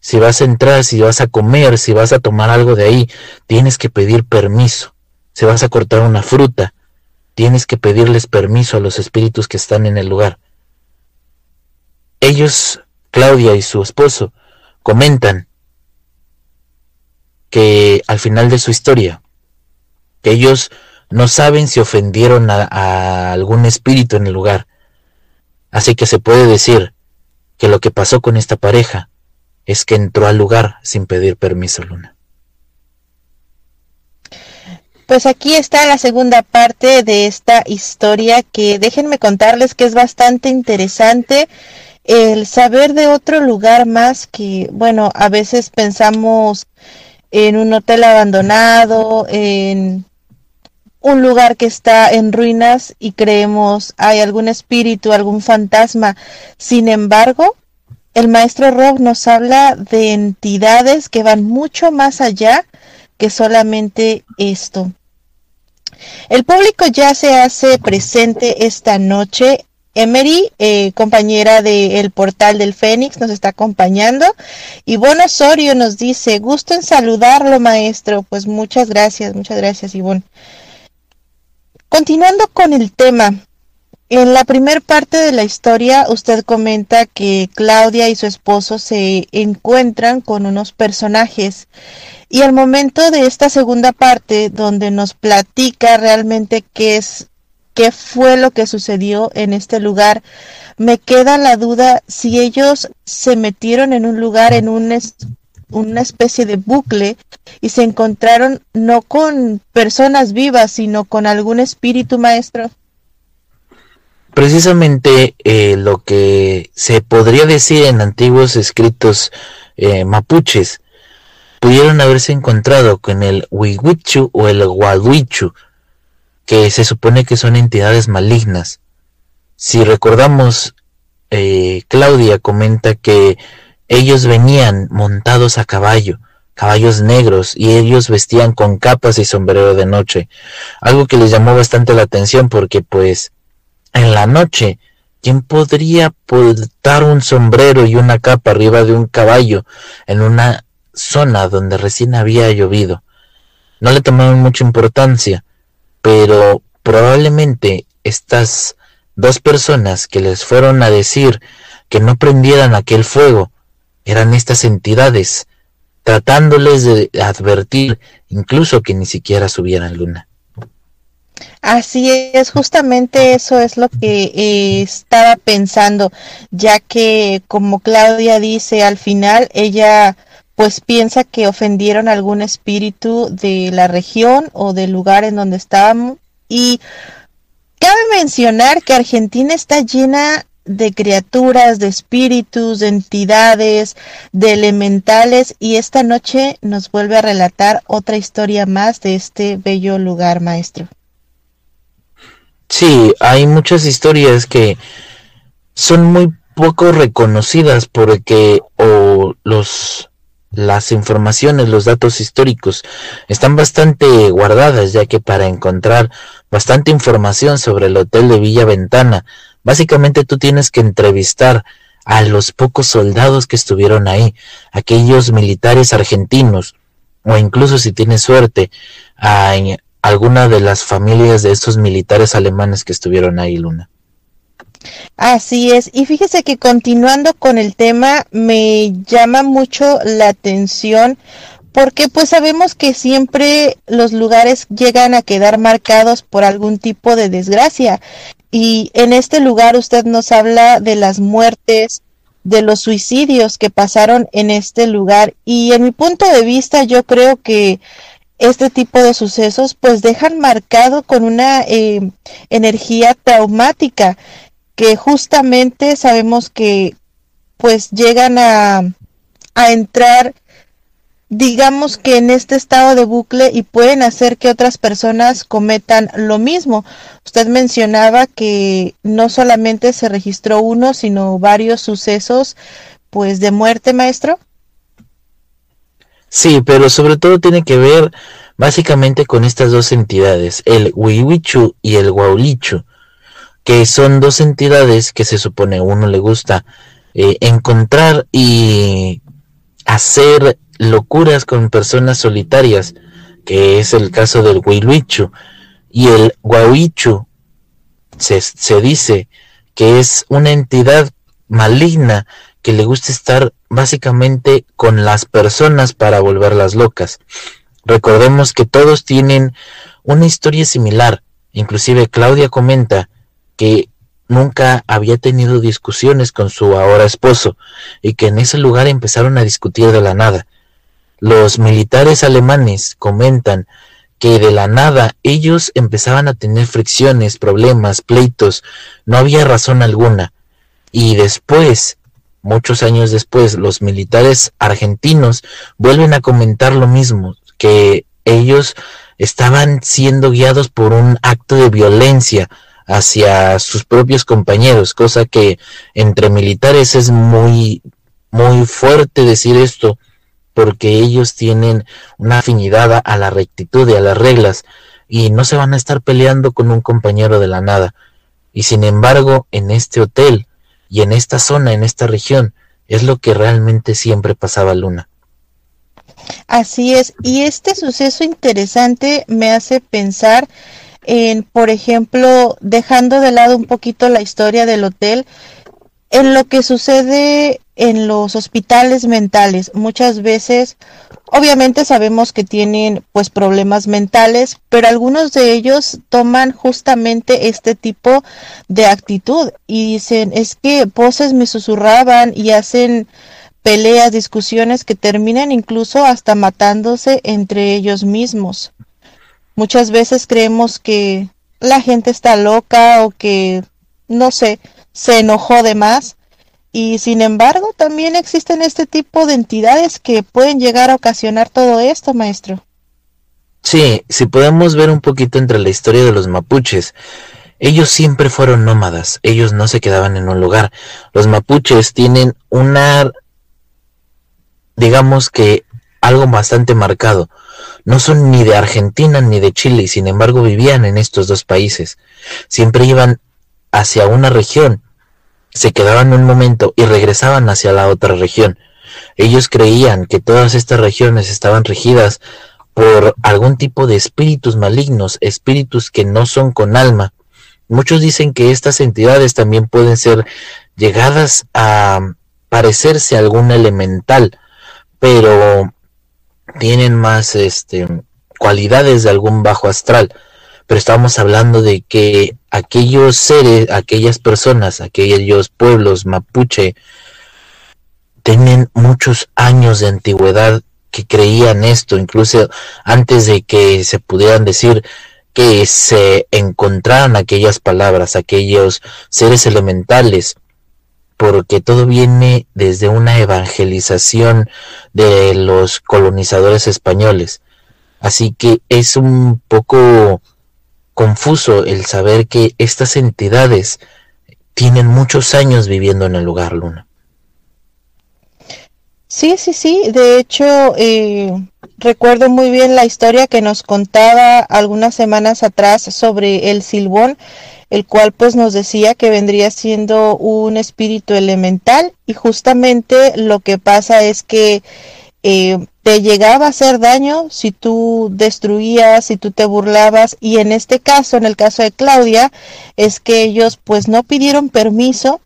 si vas a entrar, si vas a comer, si vas a tomar algo de ahí, tienes que pedir permiso. Si vas a cortar una fruta, tienes que pedirles permiso a los espíritus que están en el lugar. Ellos, Claudia y su esposo, comentan que al final de su historia, que ellos no saben si ofendieron a, algún espíritu en el lugar. Así que se puede decir que lo que pasó con esta pareja es que entró al lugar sin pedir permiso, Luna. Pues aquí está la segunda parte de esta historia que déjenme contarles que es bastante interesante el saber de otro lugar más que, bueno, a veces pensamos en un hotel abandonado, en un lugar que está en ruinas y creemos hay algún espíritu, algún fantasma. Sin embargo, el maestro Rob nos habla de entidades que van mucho más allá que solamente esto. El público ya se hace presente esta noche. Emery, eh, compañera del portal del Fénix, nos está acompañando. Y Ivonne Osorio nos dice, gusto en saludarlo, maestro. Pues muchas gracias, muchas gracias, Ivonne. Continuando con el tema, en la primera parte de la historia, usted comenta que Claudia y su esposo se encuentran con unos personajes. Y al momento de esta segunda parte, donde nos platica realmente qué es, qué fue lo que sucedió en este lugar, me queda la duda si ellos se metieron en un lugar, en un, una especie de bucle y se encontraron no con personas vivas, sino con algún espíritu maestro. Precisamente eh, lo que se podría decir en antiguos escritos eh, mapuches pudieron haberse encontrado con el Huihuichu o el Guaduichu, que se supone que son entidades malignas. Si recordamos, eh, Claudia comenta que ellos venían montados a caballo, caballos negros, y ellos vestían con capas y sombrero de noche, algo que les llamó bastante la atención porque pues en la noche, ¿quién podría portar un sombrero y una capa arriba de un caballo en una zona donde recién había llovido? No le tomaron mucha importancia, pero probablemente estas dos personas que les fueron a decir que no prendieran aquel fuego eran estas entidades, tratándoles de advertir incluso que ni siquiera subieran luna. Así es, justamente eso es lo que eh, estaba pensando, ya que como Claudia dice al final, ella pues piensa que ofendieron algún espíritu de la región o del lugar en donde estábamos. Y cabe mencionar que Argentina está llena de criaturas, de espíritus, de entidades, de elementales y esta noche nos vuelve a relatar otra historia más de este bello lugar, maestro. Sí, hay muchas historias que son muy poco reconocidas porque o los las informaciones, los datos históricos están bastante guardadas, ya que para encontrar bastante información sobre el hotel de Villa Ventana, básicamente tú tienes que entrevistar a los pocos soldados que estuvieron ahí, aquellos militares argentinos, o incluso si tienes suerte, a alguna de las familias de estos militares alemanes que estuvieron ahí, Luna. Así es, y fíjese que continuando con el tema, me llama mucho la atención porque pues sabemos que siempre los lugares llegan a quedar marcados por algún tipo de desgracia. Y en este lugar usted nos habla de las muertes, de los suicidios que pasaron en este lugar. Y en mi punto de vista yo creo que este tipo de sucesos pues dejan marcado con una eh, energía traumática que justamente sabemos que pues llegan a, a entrar digamos que en este estado de bucle y pueden hacer que otras personas cometan lo mismo. Usted mencionaba que no solamente se registró uno, sino varios sucesos pues de muerte, maestro. Sí, pero sobre todo tiene que ver básicamente con estas dos entidades, el Huihuichu y el Guaulichu, que son dos entidades que se supone uno le gusta eh, encontrar y hacer locuras con personas solitarias, que es el caso del Huiluichu. Y el Guahuichu se, se dice que es una entidad maligna que le gusta estar básicamente con las personas para volverlas locas. Recordemos que todos tienen una historia similar. Inclusive Claudia comenta que nunca había tenido discusiones con su ahora esposo y que en ese lugar empezaron a discutir de la nada. Los militares alemanes comentan que de la nada ellos empezaban a tener fricciones, problemas, pleitos, no había razón alguna. Y después, muchos años después, los militares argentinos vuelven a comentar lo mismo, que ellos estaban siendo guiados por un acto de violencia hacia sus propios compañeros, cosa que entre militares es muy muy fuerte decir esto porque ellos tienen una afinidad a la rectitud y a las reglas y no se van a estar peleando con un compañero de la nada. Y sin embargo, en este hotel y en esta zona, en esta región, es lo que realmente siempre pasaba Luna. Así es, y este suceso interesante me hace pensar en, por ejemplo, dejando de lado un poquito la historia del hotel, en lo que sucede en los hospitales mentales. Muchas veces, obviamente sabemos que tienen pues problemas mentales, pero algunos de ellos toman justamente este tipo de actitud y dicen, es que voces me susurraban y hacen peleas, discusiones que terminan incluso hasta matándose entre ellos mismos. Muchas veces creemos que la gente está loca o que, no sé, se enojó de más. Y sin embargo, también existen este tipo de entidades que pueden llegar a ocasionar todo esto, maestro. Sí, si podemos ver un poquito entre la historia de los mapuches, ellos siempre fueron nómadas, ellos no se quedaban en un lugar. Los mapuches tienen una, digamos que algo bastante marcado. No son ni de Argentina ni de Chile y sin embargo vivían en estos dos países. Siempre iban hacia una región se quedaban un momento y regresaban hacia la otra región. Ellos creían que todas estas regiones estaban regidas por algún tipo de espíritus malignos, espíritus que no son con alma. Muchos dicen que estas entidades también pueden ser llegadas a parecerse a algún elemental, pero tienen más este cualidades de algún bajo astral pero estamos hablando de que aquellos seres, aquellas personas, aquellos pueblos mapuche, tienen muchos años de antigüedad que creían esto, incluso antes de que se pudieran decir que se encontraran aquellas palabras, aquellos seres elementales, porque todo viene desde una evangelización de los colonizadores españoles. Así que es un poco confuso el saber que estas entidades tienen muchos años viviendo en el lugar, Luna. Sí, sí, sí. De hecho, eh, recuerdo muy bien la historia que nos contaba algunas semanas atrás sobre el silbón, el cual pues nos decía que vendría siendo un espíritu elemental y justamente lo que pasa es que eh, te llegaba a hacer daño si tú destruías, si tú te burlabas y en este caso, en el caso de Claudia, es que ellos pues no pidieron permiso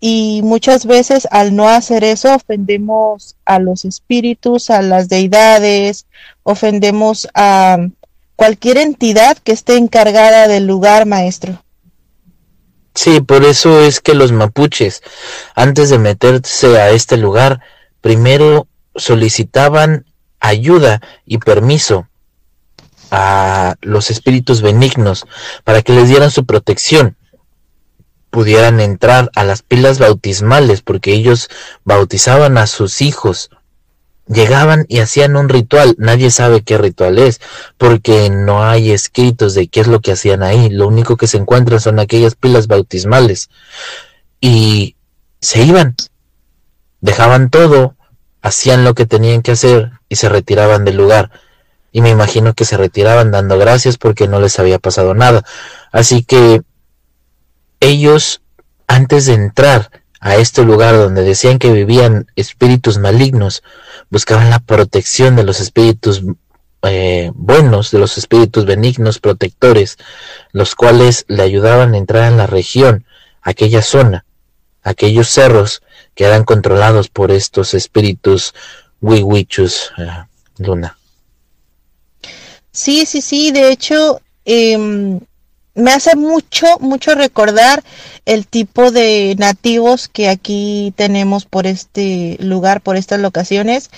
y muchas veces al no hacer eso ofendemos a los espíritus, a las deidades, ofendemos a cualquier entidad que esté encargada del lugar, maestro. Sí, por eso es que los mapuches, antes de meterse a este lugar, primero solicitaban ayuda y permiso a los espíritus benignos para que les dieran su protección pudieran entrar a las pilas bautismales porque ellos bautizaban a sus hijos llegaban y hacían un ritual nadie sabe qué ritual es porque no hay escritos de qué es lo que hacían ahí lo único que se encuentran son aquellas pilas bautismales y se iban dejaban todo hacían lo que tenían que hacer y se retiraban del lugar. Y me imagino que se retiraban dando gracias porque no les había pasado nada. Así que ellos, antes de entrar a este lugar donde decían que vivían espíritus malignos, buscaban la protección de los espíritus eh, buenos, de los espíritus benignos protectores, los cuales le ayudaban a entrar en la región, aquella zona, aquellos cerros que eran controlados por estos espíritus wiwichus, eh, Luna. Sí, sí, sí, de hecho, em, me hace mucho, mucho recordar el tipo de nativos que aquí tenemos por este lugar, por estas locaciones,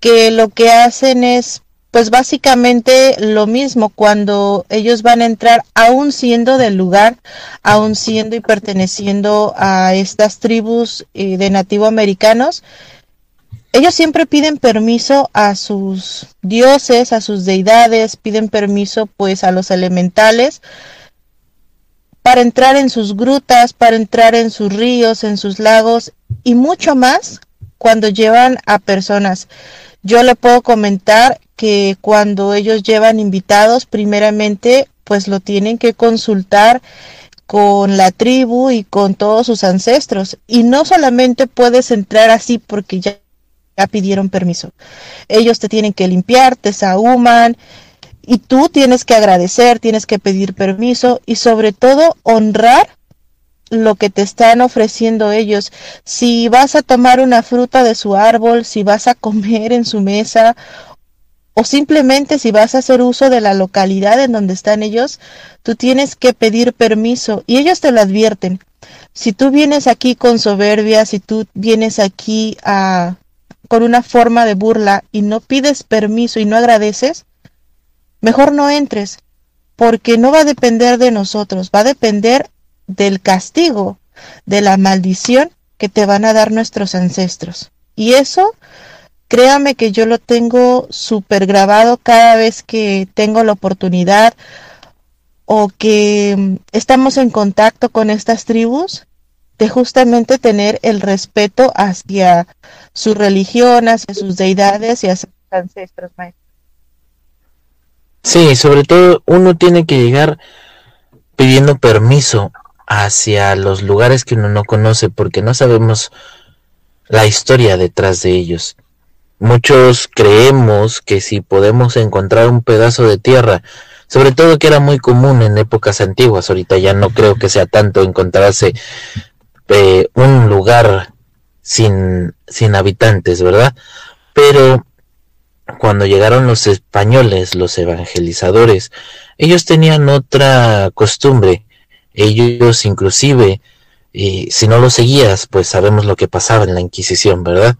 que lo que hacen es, pues básicamente lo mismo. Cuando ellos van a entrar, aún siendo del lugar, aún siendo y perteneciendo a estas tribus eh, de nativo americanos, ellos siempre piden permiso a sus dioses, a sus deidades, piden permiso pues a los elementales para entrar en sus grutas, para entrar en sus ríos, en sus lagos y mucho más cuando llevan a personas. Yo le puedo comentar que cuando ellos llevan invitados, primeramente pues lo tienen que consultar con la tribu y con todos sus ancestros. Y no solamente puedes entrar así porque ya pidieron permiso. Ellos te tienen que limpiar, te sahuman y tú tienes que agradecer, tienes que pedir permiso y sobre todo honrar lo que te están ofreciendo ellos. Si vas a tomar una fruta de su árbol, si vas a comer en su mesa o simplemente si vas a hacer uso de la localidad en donde están ellos, tú tienes que pedir permiso y ellos te lo advierten. Si tú vienes aquí con soberbia, si tú vienes aquí a con una forma de burla y no pides permiso y no agradeces, mejor no entres, porque no va a depender de nosotros, va a depender del castigo, de la maldición que te van a dar nuestros ancestros. Y eso, créame que yo lo tengo súper grabado cada vez que tengo la oportunidad o que mm, estamos en contacto con estas tribus, de justamente tener el respeto hacia su religión, hacia sus deidades y hacia sus ancestros, maestro. Sí, sobre todo uno tiene que llegar pidiendo permiso hacia los lugares que uno no conoce porque no sabemos la historia detrás de ellos. Muchos creemos que si podemos encontrar un pedazo de tierra, sobre todo que era muy común en épocas antiguas, ahorita ya no creo que sea tanto encontrarse un lugar sin, sin habitantes, ¿verdad? Pero cuando llegaron los españoles, los evangelizadores, ellos tenían otra costumbre. Ellos inclusive, y si no lo seguías, pues sabemos lo que pasaba en la Inquisición, ¿verdad?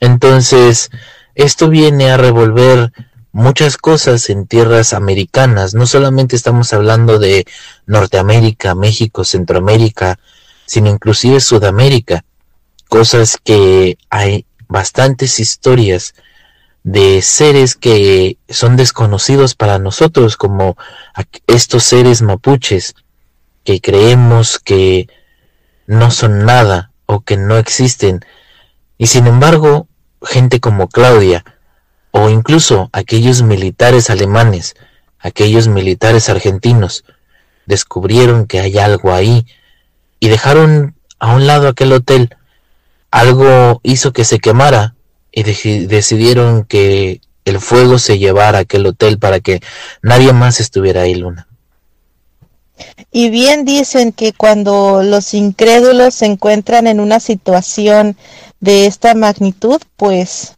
Entonces, esto viene a revolver muchas cosas en tierras americanas. No solamente estamos hablando de Norteamérica, México, Centroamérica, sino inclusive Sudamérica, cosas que hay bastantes historias de seres que son desconocidos para nosotros, como estos seres mapuches, que creemos que no son nada o que no existen, y sin embargo, gente como Claudia, o incluso aquellos militares alemanes, aquellos militares argentinos, descubrieron que hay algo ahí y dejaron a un lado aquel hotel. Algo hizo que se quemara y decidieron que el fuego se llevara a aquel hotel para que nadie más estuviera ahí, Luna. Y bien dicen que cuando los incrédulos se encuentran en una situación de esta magnitud, pues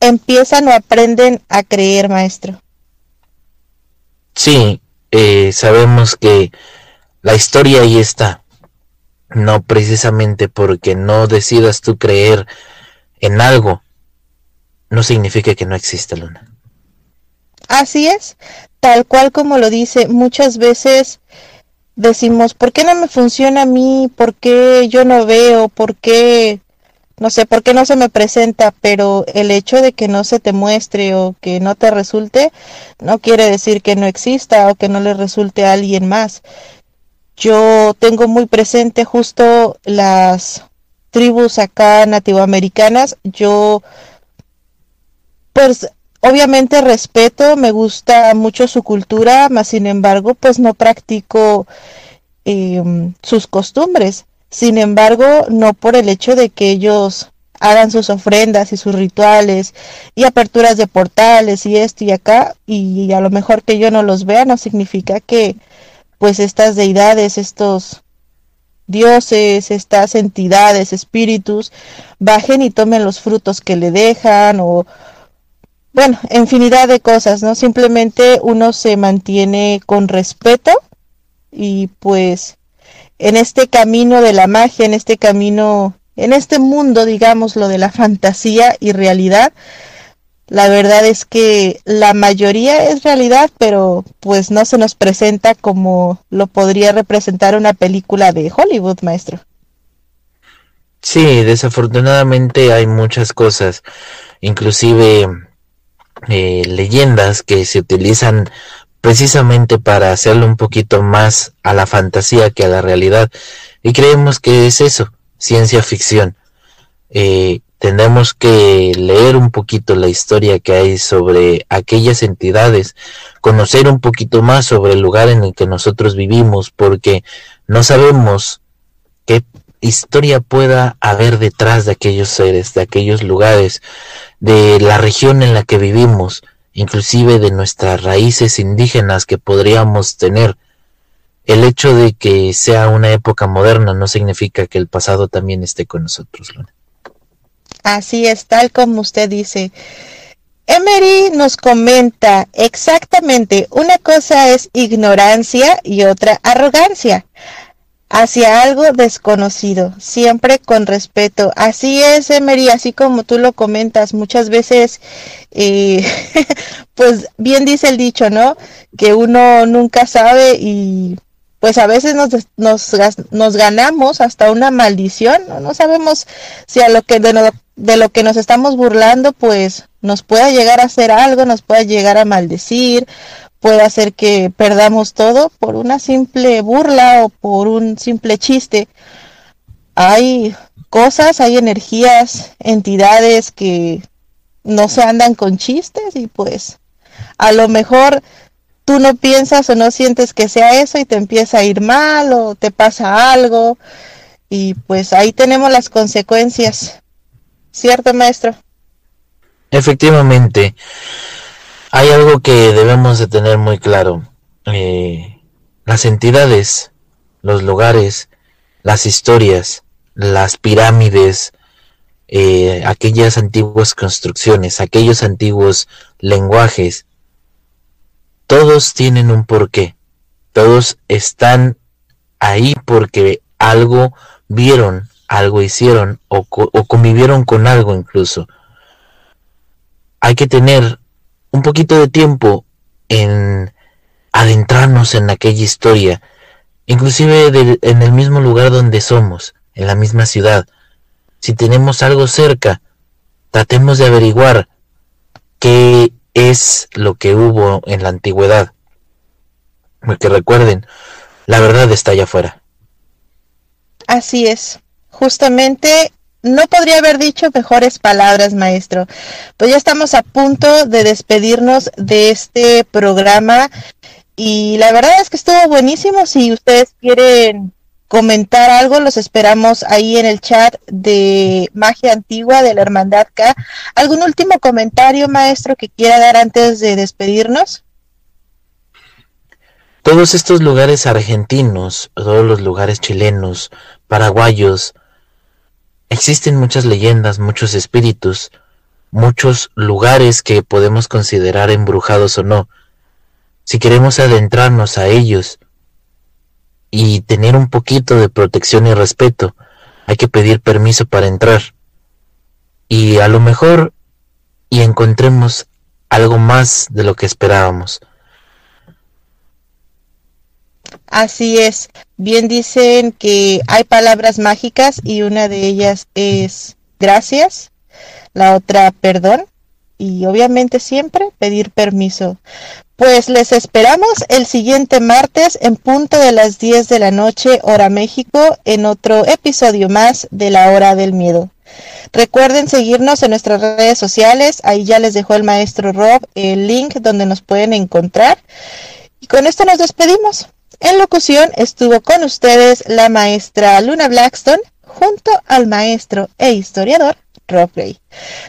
empiezan o aprenden a creer, maestro. Sí, eh, sabemos que la historia ahí está. No precisamente porque no decidas tú creer en algo, no significa que no exista luna. Así es, tal cual como lo dice, muchas veces decimos, ¿por qué no me funciona a mí? ¿Por qué yo no veo? ¿Por qué, no sé, por qué no se me presenta? Pero el hecho de que no se te muestre o que no te resulte, no quiere decir que no exista o que no le resulte a alguien más. Yo tengo muy presente justo las tribus acá nativoamericanas. Yo, pues, obviamente respeto, me gusta mucho su cultura, mas sin embargo, pues no practico em, sus costumbres. Sin embargo, no por el hecho de que ellos hagan sus ofrendas y sus rituales y aperturas de portales y esto y acá y a lo mejor que yo no los vea no significa que pues estas deidades, estos dioses, estas entidades, espíritus, bajen y tomen los frutos que le dejan o, bueno, infinidad de cosas, ¿no? Simplemente uno se mantiene con respeto y pues en este camino de la magia, en este camino, en este mundo, digamos, lo de la fantasía y realidad, la verdad es que la mayoría es realidad, pero pues no se nos presenta como lo podría representar una película de Hollywood, maestro. Sí, desafortunadamente hay muchas cosas, inclusive eh, leyendas que se utilizan precisamente para hacerlo un poquito más a la fantasía que a la realidad. Y creemos que es eso, ciencia ficción. Eh, tenemos que leer un poquito la historia que hay sobre aquellas entidades, conocer un poquito más sobre el lugar en el que nosotros vivimos, porque no sabemos qué historia pueda haber detrás de aquellos seres, de aquellos lugares, de la región en la que vivimos, inclusive de nuestras raíces indígenas que podríamos tener. El hecho de que sea una época moderna no significa que el pasado también esté con nosotros, Luna. Así es, tal como usted dice. Emery nos comenta exactamente, una cosa es ignorancia y otra arrogancia hacia algo desconocido, siempre con respeto. Así es, Emery, así como tú lo comentas, muchas veces, eh, pues bien dice el dicho, ¿no? Que uno nunca sabe y pues a veces nos, nos, ganamos hasta una maldición, ¿no? no sabemos si a lo que de, de lo que nos estamos burlando, pues nos pueda llegar a hacer algo, nos pueda llegar a maldecir, puede hacer que perdamos todo por una simple burla o por un simple chiste. Hay cosas, hay energías, entidades que no se andan con chistes y pues a lo mejor tú no piensas o no sientes que sea eso y te empieza a ir mal o te pasa algo y pues ahí tenemos las consecuencias ¿Cierto, maestro? Efectivamente, hay algo que debemos de tener muy claro. Eh, las entidades, los lugares, las historias, las pirámides, eh, aquellas antiguas construcciones, aquellos antiguos lenguajes, todos tienen un porqué. Todos están ahí porque algo vieron, algo hicieron o, convivieron con algo incluso. Hay que tener un poquito de tiempo en adentrarnos en aquella historia, inclusive en el mismo lugar donde somos, en la misma ciudad. Si tenemos algo cerca, tratemos de averiguar qué es lo que hubo en la antigüedad. Porque recuerden, la verdad está allá afuera. Así es justamente no podría haber dicho mejores palabras, maestro. Pues ya estamos a punto de despedirnos de este programa y la verdad es que estuvo buenísimo. Si ustedes quieren comentar algo, los esperamos ahí en el chat de Magia Antigua de la Hermandad K. ¿Algún último comentario, maestro, que quiera dar antes de despedirnos? Todos estos lugares argentinos, todos los lugares chilenos, paraguayos, Existen muchas leyendas, muchos espíritus, muchos lugares que podemos considerar embrujados o no. Si queremos adentrarnos a ellos y tener un poquito de protección y respeto, hay que pedir permiso para entrar. Y a lo mejor y encontremos algo más de lo que esperábamos. Así es. Bien dicen que hay palabras mágicas y una de ellas es gracias, la otra perdón y obviamente siempre pedir permiso. Pues les esperamos el siguiente martes en punto de las 10 de la noche, hora México, en otro episodio más de la hora del miedo. Recuerden seguirnos en nuestras redes sociales, ahí ya les dejó el maestro Rob el link donde nos pueden encontrar. Y con esto nos despedimos. En locución estuvo con ustedes la maestra Luna Blackstone junto al maestro e historiador Rob Gray.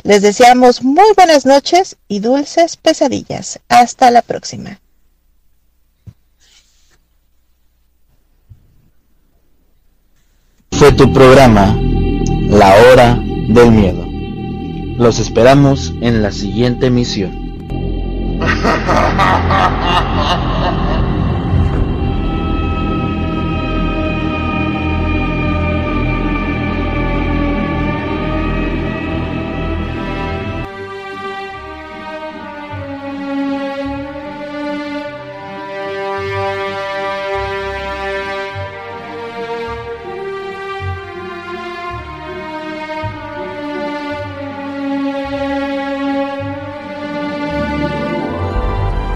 Les deseamos muy buenas noches y dulces pesadillas. Hasta la próxima. Fue tu programa La Hora del Miedo. Los esperamos en la siguiente emisión.